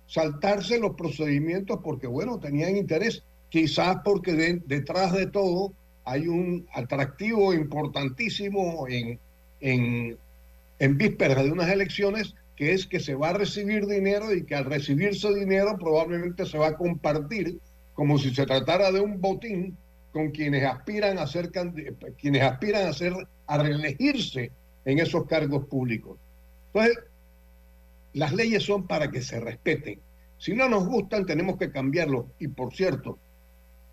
saltarse los procedimientos porque, bueno, tenían interés, quizás porque detrás de todo hay un atractivo importantísimo en, en en vísperas de unas elecciones, que es que se va a recibir dinero y que al recibirse dinero probablemente se va a compartir como si se tratara de un botín con quienes aspiran a ser quienes aspiran a ser a reelegirse en esos cargos públicos. Entonces, las leyes son para que se respeten. Si no nos gustan, tenemos que cambiarlos. Y por cierto,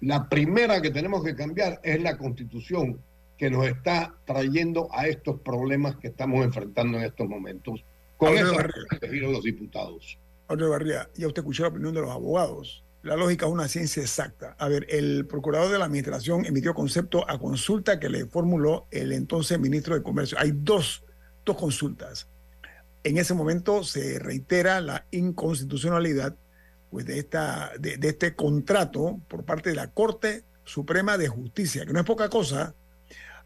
La primera que tenemos que cambiar es la constitución que nos está trayendo a estos problemas que estamos enfrentando en estos momentos. Con eso elegido los diputados. Andrés Barría, ya usted escuchó la opinión de los abogados. La lógica es una ciencia exacta. A ver, el procurador de la administración emitió concepto a consulta que le formuló el entonces ministro de Comercio. Hay dos, dos consultas. En ese momento se reitera la inconstitucionalidad pues, de, esta, de, este contrato por parte de la Corte Suprema de Justicia, que no es poca cosa.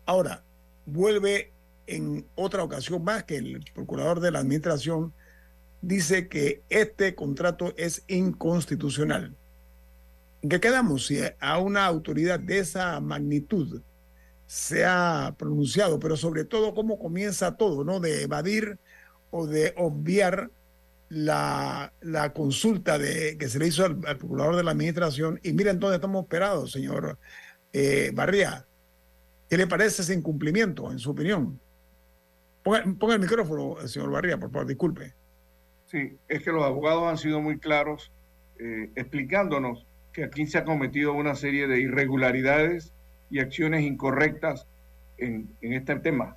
Ahora, vuelve en otra ocasión más que el procurador de la administración dice que este contrato es inconstitucional. ¿En qué quedamos? Si a una autoridad de esa magnitud se ha pronunciado, pero sobre todo cómo comienza todo, ¿no? De evadir o de obviar la, la consulta de, que se le hizo al, procurador de la administración. Y miren dónde estamos esperados, señor eh, Barría. ¿Qué le parece ese incumplimiento, en su opinión? Ponga, el micrófono, señor Barría, por favor, disculpe. Sí, es que los abogados han sido muy claros eh, explicándonos que aquí se ha cometido una serie de irregularidades y acciones incorrectas en, en, este tema.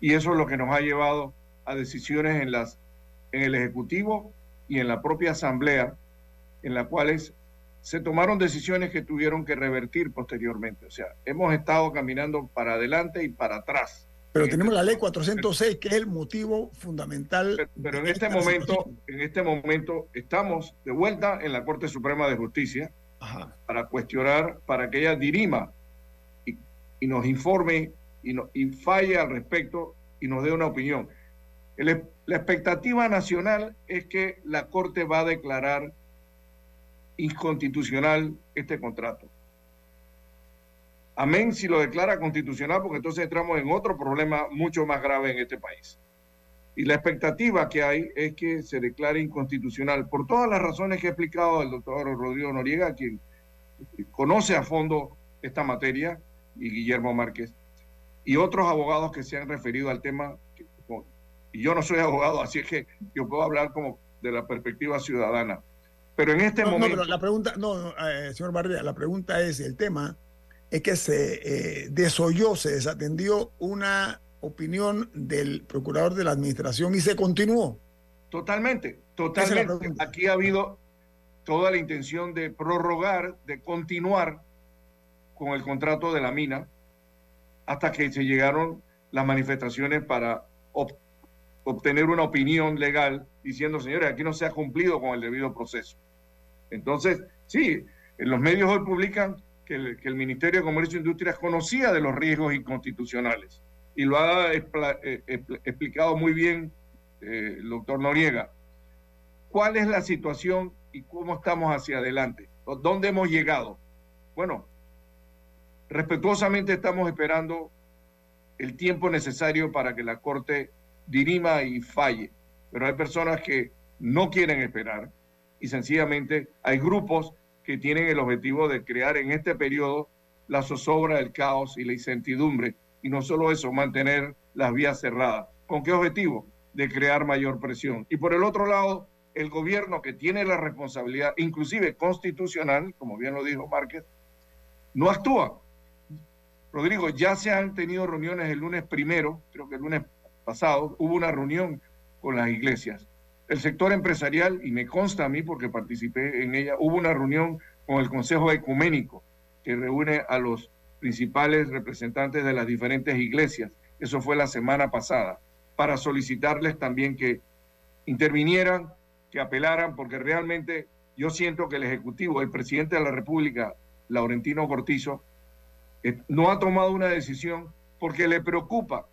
Y eso es lo que nos ha llevado a decisiones en, las, en el Ejecutivo y en la propia Asamblea, en las cuales se tomaron decisiones que tuvieron que revertir posteriormente. O sea, hemos estado caminando para adelante y para atrás. Pero tenemos la ley 406, que es el motivo fundamental. Pero, en este momento, en este momento estamos de vuelta en la Corte Suprema de Justicia para cuestionar, para que ella dirima y, y nos informe y, no, y falle al respecto y nos dé una opinión. El, la expectativa nacional es que la Corte va a declarar inconstitucional este contrato. Amén si lo declara constitucional, porque entonces entramos en otro problema mucho más grave en este país. Y la expectativa que hay es que se declare inconstitucional por todas las razones que ha explicado el doctor Rodrigo Noriega, quien conoce a fondo esta materia, y Guillermo Márquez, y otros abogados que se han referido al tema. Y yo no soy abogado, así es que yo puedo hablar como de la perspectiva ciudadana. Pero en este momento... No, pero la pregunta, no, eh, señor Barría, la pregunta es el tema es que se eh, desoyó, se desatendió una opinión del procurador de la administración y se continuó. Totalmente, totalmente. Aquí ha habido toda la intención de prorrogar, de continuar con el contrato de la mina hasta que se llegaron las manifestaciones para obtener una opinión legal diciendo, señores, aquí no se ha cumplido con el debido proceso. Entonces, sí, en los medios hoy publican que el, Ministerio de Comercio e Industria conocía de los riesgos inconstitucionales y lo ha eh, explicado muy bien eh, el doctor Noriega. ¿Cuál es la situación y cómo estamos hacia adelante? ¿Dónde hemos llegado? Bueno, respetuosamente estamos esperando el tiempo necesario para que la Corte dirima y falle, pero hay personas que no quieren esperar y sencillamente hay grupos que tienen el objetivo de crear en este periodo la zozobra, el caos y la incertidumbre. Y no solo eso, mantener las vías cerradas. ¿Con qué objetivo? De crear mayor presión. Y por el otro lado, el gobierno que tiene la responsabilidad, inclusive constitucional, como bien lo dijo Márquez, no actúa. Rodrigo, ya se han tenido reuniones el lunes primero, creo que el lunes pasado, hubo una reunión con las iglesias el sector empresarial, y me consta a mí porque participé en ella, hubo una reunión con el Consejo Ecuménico que reúne a los principales representantes de las diferentes iglesias. Eso fue la semana pasada, para solicitarles también que intervinieran, que apelaran, porque realmente yo siento que el Ejecutivo, el presidente de la República, Laurentino Cortizo, eh, no ha tomado una decisión porque le preocupa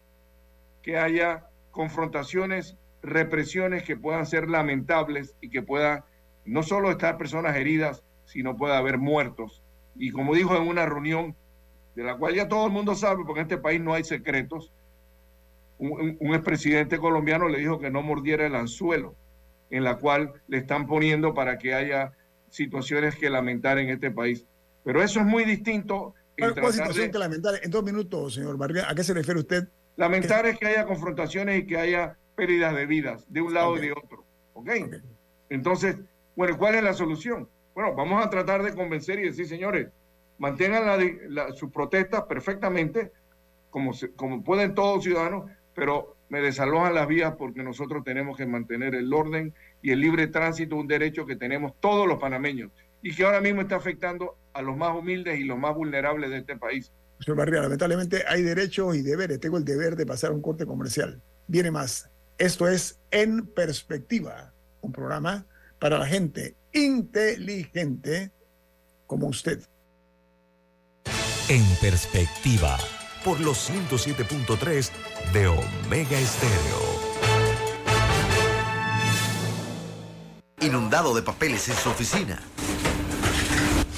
que haya confrontaciones represiones que puedan ser lamentables y que puedan no solo estar personas heridas, sino pueda haber muertos. Y como dijo en una reunión, de la cual ya todo el mundo sabe, porque en este país no hay secretos, un, un expresidente colombiano le dijo que no mordiera el anzuelo, en la cual le están poniendo para que haya situaciones que lamentar en este país. Pero eso es muy distinto. ¿Cuál situación que lamentar? En dos minutos, señor Barriga, ¿a qué se refiere usted? Lamentar es que haya confrontaciones y que haya pérdidas de vidas de un lado y de otro. ¿Ok? Entonces, bueno, ¿cuál es la solución? Bueno, vamos a tratar de convencer y decir, señores, mantengan sus protestas perfectamente, como, como pueden todos ciudadanos, pero me desalojan las vías porque nosotros tenemos que mantener el orden y el libre tránsito, un derecho que tenemos todos los panameños y que ahora mismo está afectando a los más humildes y los más vulnerables de este país. Señor Barría, lamentablemente hay derechos y deberes. Tengo el deber de pasar a un corte comercial. Viene más. Esto es En Perspectiva, un programa para la gente inteligente como usted. En Perspectiva, por los 107.3 de Omega Estéreo. Inundado de papeles en su oficina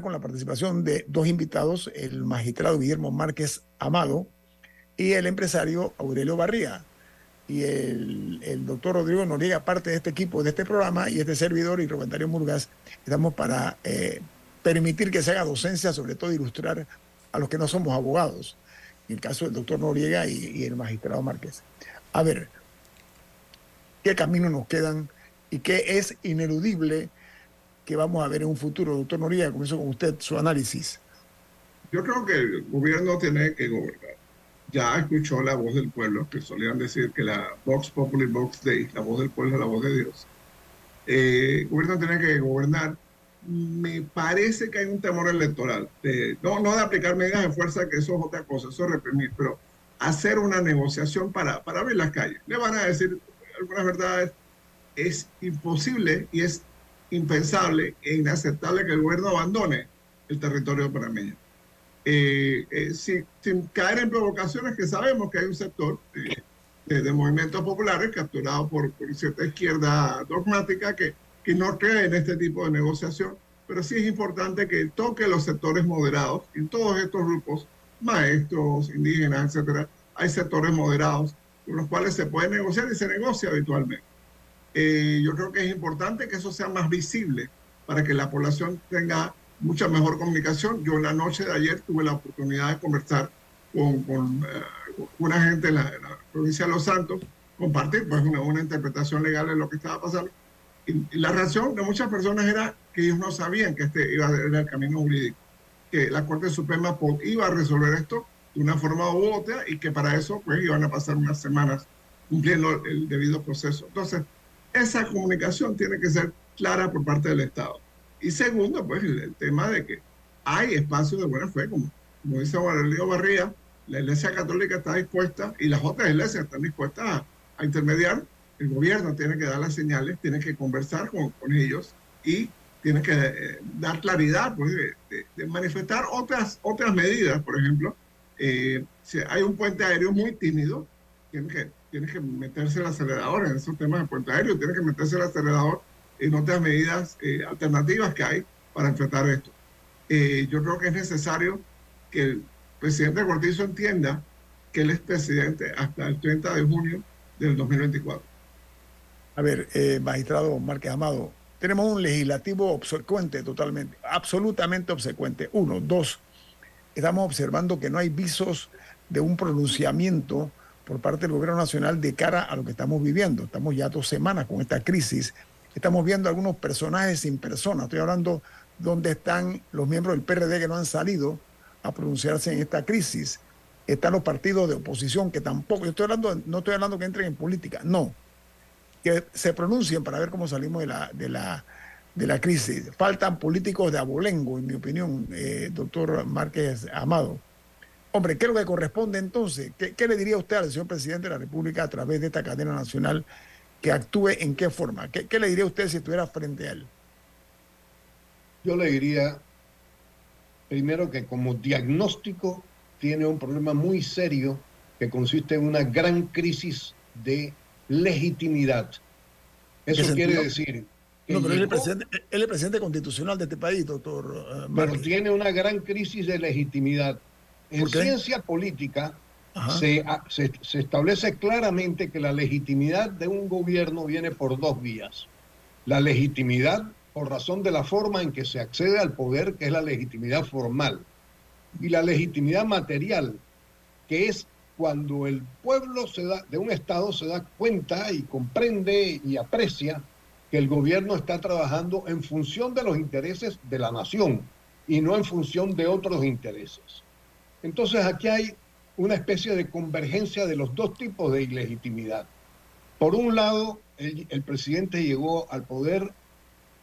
Con la participación de dos invitados, el magistrado Guillermo Márquez Amado y el empresario Aurelio Barría. Y el, doctor Rodrigo Noriega, parte de este equipo, de este programa, y este servidor y Rubén Darío Murgas, estamos para eh, permitir que se haga docencia, sobre todo ilustrar a los que no somos abogados, en el caso del doctor Noriega y, y el magistrado Márquez. A ver, ¿qué camino nos quedan y qué es ineludible? Que vamos a ver en un futuro. Doctor Noriega, comienzo con usted su análisis. Yo creo que el gobierno tiene que gobernar. Ya escuchó la voz del pueblo, que solían decir que la Vox Populi Vox Dei, la voz del pueblo es la voz de Dios. Eh, el gobierno tiene que gobernar. Me parece que hay un temor electoral. no, no de aplicar medidas de fuerza, que eso es otra cosa, eso es reprimir, pero hacer una negociación para, para abrir las calles. Le van a decir algunas verdades. Es imposible y es impensable e inaceptable que el gobierno abandone el territorio panameño. Eh, eh, sin, caer en provocaciones que sabemos que hay un sector de, movimientos populares capturado por, por, cierta izquierda dogmática que, que no cree en este tipo de negociación, pero sí es importante que toque los sectores moderados en todos estos grupos, maestros, indígenas, etcétera. Hay sectores moderados con los cuales se puede negociar y se negocia habitualmente. Eh, yo creo que es importante que eso sea más visible para que la población tenga mucha mejor comunicación. Yo en la noche de ayer tuve la oportunidad de conversar con, con eh, una gente en la, provincia de Los Santos, compartir pues una, una, interpretación legal de lo que estaba pasando. Y, la reacción de muchas personas era que ellos no sabían que este iba a ser el camino jurídico, que la Corte Suprema iba a resolver esto de una forma u otra y que para eso pues iban a pasar unas semanas cumpliendo el debido proceso. Entonces, esa comunicación tiene que ser clara por parte del Estado. Y segundo, pues el, tema de que hay espacios de buena fe, como, como dice Aurelio Barría, la Iglesia Católica está dispuesta y las otras iglesias están dispuestas a, intermediar. El gobierno tiene que dar las señales, tiene que conversar con, ellos y tiene que eh, dar claridad, pues, de, manifestar otras, otras medidas. Por ejemplo, eh, si hay un puente aéreo muy tímido, tiene que tiene que meterse el acelerador en esos temas de puente aéreo, tiene que meterse el acelerador en otras medidas eh, alternativas que hay para enfrentar esto. Eh, yo creo que es necesario que el presidente Cortizo entienda que él es presidente hasta el 30 de junio del 2024. A ver, eh, magistrado Márquez Amado, tenemos un legislativo obsecuente totalmente, absolutamente obsecuente. Uno, dos, estamos observando que no hay visos de un pronunciamiento por parte del gobierno nacional de cara a lo que estamos viviendo. Estamos ya dos semanas con esta crisis. Estamos viendo algunos personajes sin personas. Estoy hablando dónde están los miembros del PRD que no han salido, a pronunciarse en esta crisis. Están los partidos de oposición que tampoco, yo estoy hablando, no estoy hablando que entren en política, no, que se pronuncien para ver cómo salimos de la, de la, de la crisis. Faltan políticos de abolengo, en mi opinión, eh, doctor Márquez Amado. Hombre, ¿qué es lo que corresponde entonces? ¿Qué, le diría usted al señor presidente de la República a través de esta cadena nacional que actúe en qué forma? ¿Qué, qué le diría usted si estuviera frente a él? Yo le diría, primero que como diagnóstico tiene un problema muy serio que consiste en una gran crisis de legitimidad. Eso quiere decir... no, pero él, es él, es presidente, constitucional de este país, doctor. Uh, pero tiene una gran crisis de legitimidad. En ciencia política se, se, se, establece claramente que la legitimidad de un gobierno viene por dos vías. La legitimidad por razón de la forma en que se accede al poder, que es la legitimidad formal, y la legitimidad material, que es cuando el pueblo se da, de un Estado se da cuenta y comprende y aprecia que el gobierno está trabajando en función de los intereses de la nación y no en función de otros intereses. Entonces aquí hay una especie de convergencia de los dos tipos de ilegitimidad. Por un lado, el, presidente llegó al poder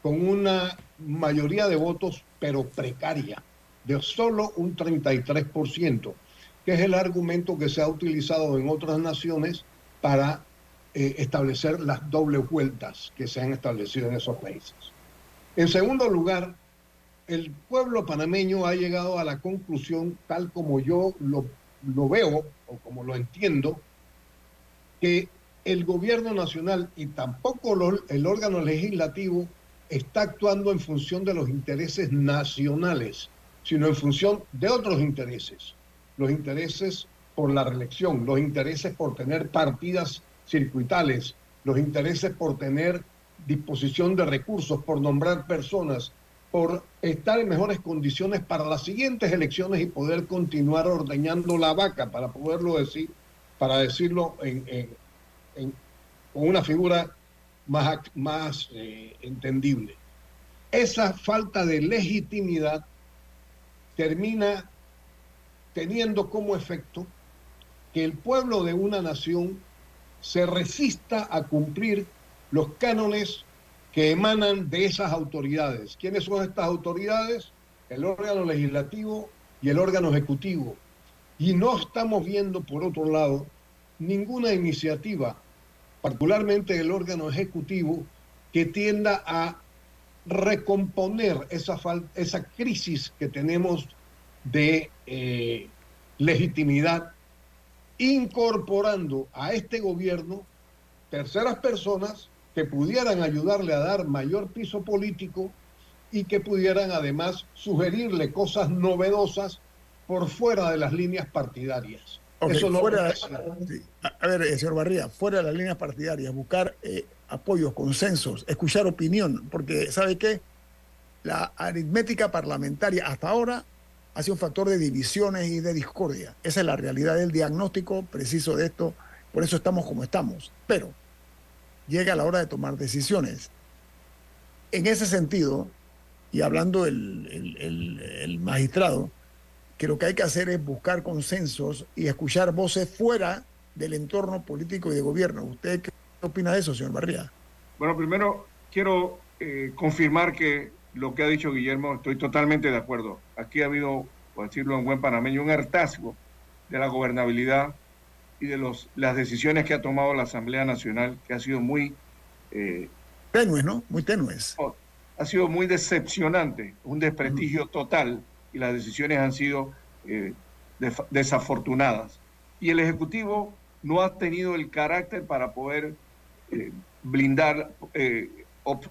con una mayoría de votos, pero precaria, de solo un 33%, que es el argumento que se ha utilizado en otras naciones para eh, establecer las dobles vueltas que se han establecido en esos países. En segundo lugar, el pueblo panameño ha llegado a la conclusión, tal como yo lo, veo o como lo entiendo, que el gobierno nacional y tampoco el órgano legislativo está actuando en función de los intereses nacionales, sino en función de otros intereses. Los intereses por la reelección, los intereses por tener partidas circuitales, los intereses por tener disposición de recursos, por nombrar personas, por estar en mejores condiciones para las siguientes elecciones y poder continuar ordeñando la vaca, para poderlo decir, para decirlo con una figura más, más eh, entendible. Esa falta de legitimidad termina teniendo como efecto que el pueblo de una nación se resista a cumplir los cánones que emanan de esas autoridades. ¿Quiénes son estas autoridades? El órgano legislativo y el órgano ejecutivo. Y no estamos viendo, por otro lado, ninguna iniciativa particularmente el órgano ejecutivo, que tienda a recomponer esa, esa crisis que tenemos de eh, legitimidad, incorporando a este gobierno terceras personas que pudieran ayudarle a dar mayor piso político y que pudieran además sugerirle cosas novedosas por fuera de las líneas partidarias. Eso no fuera, a, ver, eh, señor Barría, fuera de las líneas partidarias, buscar eh, apoyos, consensos, escuchar opinión, porque ¿sabe qué? La aritmética parlamentaria hasta ahora ha sido un factor de divisiones y de discordia. Esa es la realidad del diagnóstico preciso de esto, por eso estamos como estamos. Pero llega la hora de tomar decisiones. En ese sentido, y hablando el, el magistrado, que lo que hay que hacer es buscar consensos y escuchar voces fuera del entorno político y de gobierno. ¿Usted qué opina de eso, señor Barría? Bueno, primero quiero eh, confirmar que lo que ha dicho Guillermo, estoy totalmente de acuerdo. Aquí ha habido, por decirlo en buen panameño, un hartazgo de la gobernabilidad y de los, las decisiones que ha tomado la Asamblea Nacional, que ha sido muy... Eh, tenues, ¿no? Muy tenues. Ha sido muy decepcionante, un desprestigio total y las decisiones han sido eh, desafortunadas. Y el Ejecutivo no ha tenido el carácter para poder eh, blindar,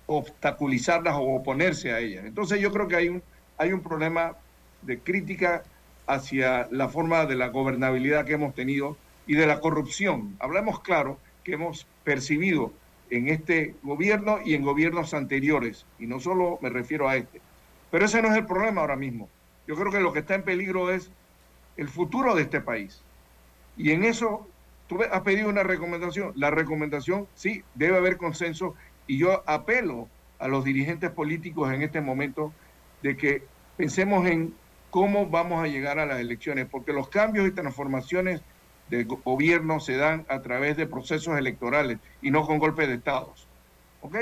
obstaculizarlas o oponerse a ellas. Entonces yo creo que hay un, hay un problema de crítica hacia la forma de la gobernabilidad que hemos tenido y de la corrupción. Hablamos claro que hemos percibido en este gobierno y en gobiernos anteriores, y no solo me refiero a este. Pero ese no es el problema ahora mismo. Yo creo que lo que está en peligro es el futuro de este país. Y en eso tú has pedido una recomendación. La recomendación, sí, debe haber consenso y yo apelo a los dirigentes políticos en este momento de que pensemos en cómo vamos a llegar a las elecciones, porque los cambios y transformaciones de gobierno se dan a través de procesos electorales y no con golpes de estados. ¿Ok?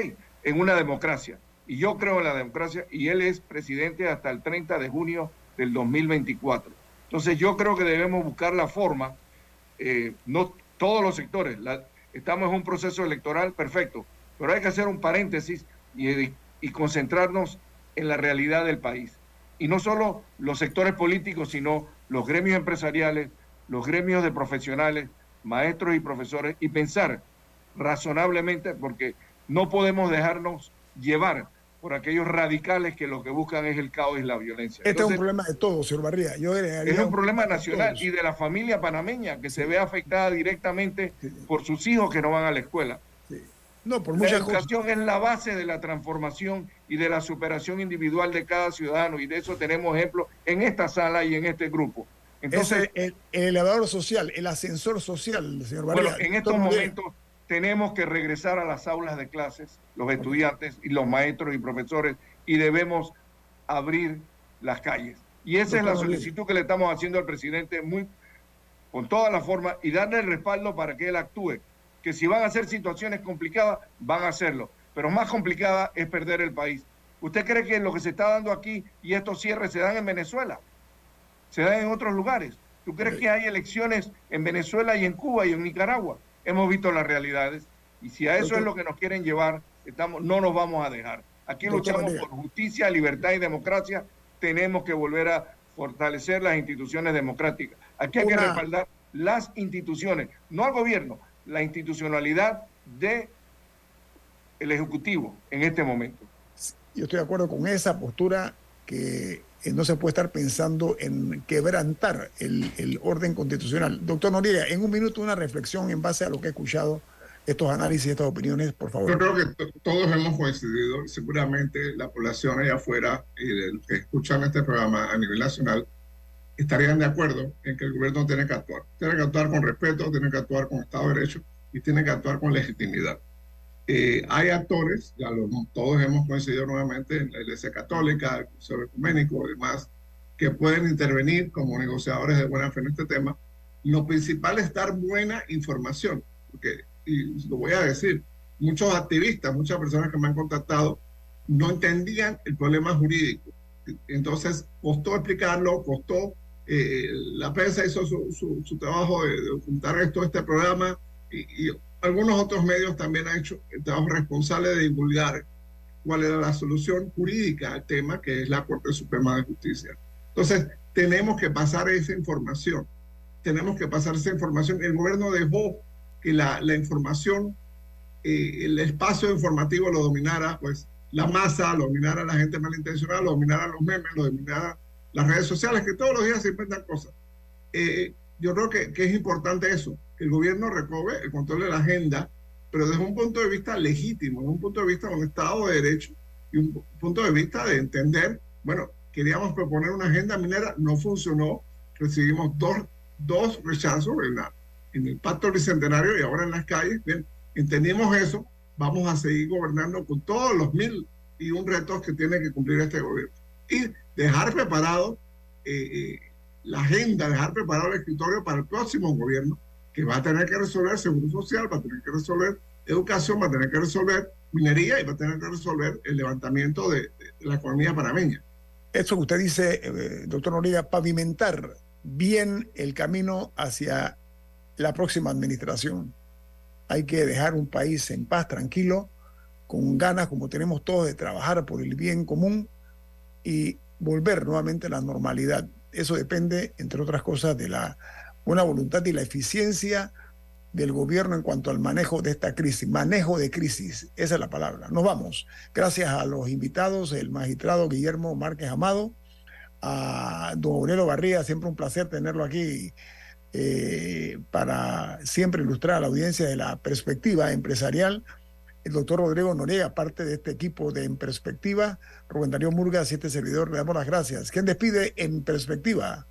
En una democracia. Y yo creo en la democracia y él es presidente hasta el 30 de junio del 2024. Entonces yo creo que debemos buscar la forma, eh, no todos los sectores, estamos en un proceso electoral perfecto, pero hay que hacer un paréntesis y concentrarnos en la realidad del país. Y no solo los sectores políticos, sino los gremios empresariales, los gremios de profesionales, maestros y profesores, y pensar razonablemente, porque no podemos dejarnos llevar por aquellos radicales que lo que buscan es el caos y la violencia. Este es un problema de todos, señor Barría. es un problema nacional y de la familia panameña que se ve afectada directamente por sus hijos que no van a la escuela. No, por la educación es la base de la transformación y de la superación individual de cada ciudadano y de eso tenemos ejemplos en esta sala y en este grupo. Entonces, el, elevador social, el ascensor social, señor Barría. Bueno, en estos momentos tenemos que regresar a las aulas de clases, los estudiantes y los maestros y profesores, y debemos abrir las calles. Y esa es la solicitud que le estamos haciendo al presidente muy con toda la forma y darle el respaldo para que él actúe. Que si van a ser situaciones complicadas, van a hacerlo. Pero más complicada es perder el país. ¿Usted cree que lo que se está dando aquí y estos cierres se dan en Venezuela? Se dan en otros lugares. ¿Tú crees que hay elecciones en Venezuela y en Cuba y en Nicaragua? hemos visto las realidades y si a eso es lo que nos quieren llevar, estamos, no nos vamos a dejar. Aquí luchamos por justicia, libertad y democracia. Tenemos que volver a fortalecer las instituciones democráticas. Aquí hay que respaldar las instituciones, no al gobierno, la institucionalidad de el Ejecutivo en este momento. Yo estoy de acuerdo con esa postura que eh, no se puede estar pensando en quebrantar el, orden constitucional. Doctor Noriega, en un minuto una reflexión en base a lo que he escuchado, estos análisis, estas opiniones, por favor. Yo creo que todos hemos coincidido, seguramente la población allá afuera y los que escuchan este programa a nivel nacional estarían de acuerdo en que el gobierno tiene que actuar. Tiene que actuar con respeto, tiene que actuar con Estado de Derecho y tiene que actuar con legitimidad. Eh, hay actores, ya lo, todos hemos coincidido nuevamente en la Iglesia Católica, el Consejo Ecuménico y demás, que pueden intervenir como negociadores de buena fe en este tema. Lo principal es dar buena información, porque, y lo voy a decir, muchos activistas, muchas personas que me han contactado, no entendían el problema jurídico. Entonces, costó explicarlo, costó, eh, la prensa hizo su, su, trabajo de, documentar esto, este programa, y, y algunos otros medios también han hecho el trabajo responsable de divulgar cuál era la solución jurídica al tema, que es la Corte Suprema de Justicia. Entonces, tenemos que pasar esa información. Tenemos que pasar esa información. El gobierno dejó que la, la información, eh, el espacio informativo lo dominara, pues la masa, lo dominara la gente malintencionada, lo dominara los memes, lo dominara las redes sociales, que todos los días se inventan cosas. Eh, yo creo que, que es importante eso el gobierno recobre el control de la agenda, pero desde un punto de vista legítimo, desde un punto de vista de un Estado de Derecho y un punto de vista de entender, bueno, queríamos proponer una agenda minera, no funcionó, recibimos dos, dos rechazos en, en el Pacto Bicentenario y ahora en las calles, bien, entendimos eso, vamos a seguir gobernando con todos los mil y un retos que tiene que cumplir este gobierno. Y dejar preparado eh, eh, la agenda, dejar preparado el escritorio para el próximo gobierno, que va a tener que resolver seguro social, va a tener que resolver educación, va a tener que resolver minería y va a tener que resolver el levantamiento de, la economía panameña. Eso que usted dice, eh, doctor Noriega, pavimentar bien el camino hacia la próxima administración. Hay que dejar un país en paz, tranquilo, con ganas, como tenemos todos, de trabajar por el bien común y volver nuevamente a la normalidad. Eso depende, entre otras cosas, de la una voluntad y la eficiencia del gobierno en cuanto al manejo de esta crisis, manejo de crisis, esa es la palabra. Nos vamos. Gracias a los invitados, el magistrado Guillermo Márquez Amado, a don Aurelio Barría, siempre un placer tenerlo aquí eh, para siempre ilustrar a la audiencia de la perspectiva empresarial. El doctor Rodrigo Noriega, parte de este equipo de En Perspectiva. Rubén Darío Murga, siete servidor, le damos las gracias. ¿Quién despide En Perspectiva?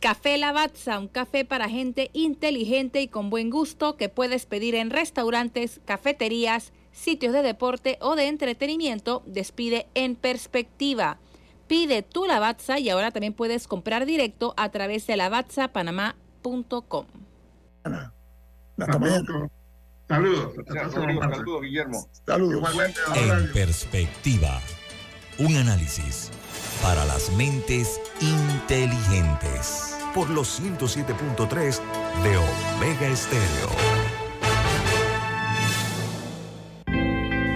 Café Lavazza, un café para gente inteligente y con buen gusto que puedes pedir en restaurantes, cafeterías, sitios de deporte o de entretenimiento, despide en perspectiva. Pide tu Lavazza y ahora también puedes comprar directo a través de lavazzapanamá.com. Saludos. Saludos, Guillermo. Saludos. En perspectiva, un análisis para las mentes inteligentes. Por los 107.3 de Omega Estéreo.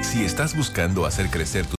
Si estás buscando hacer crecer tu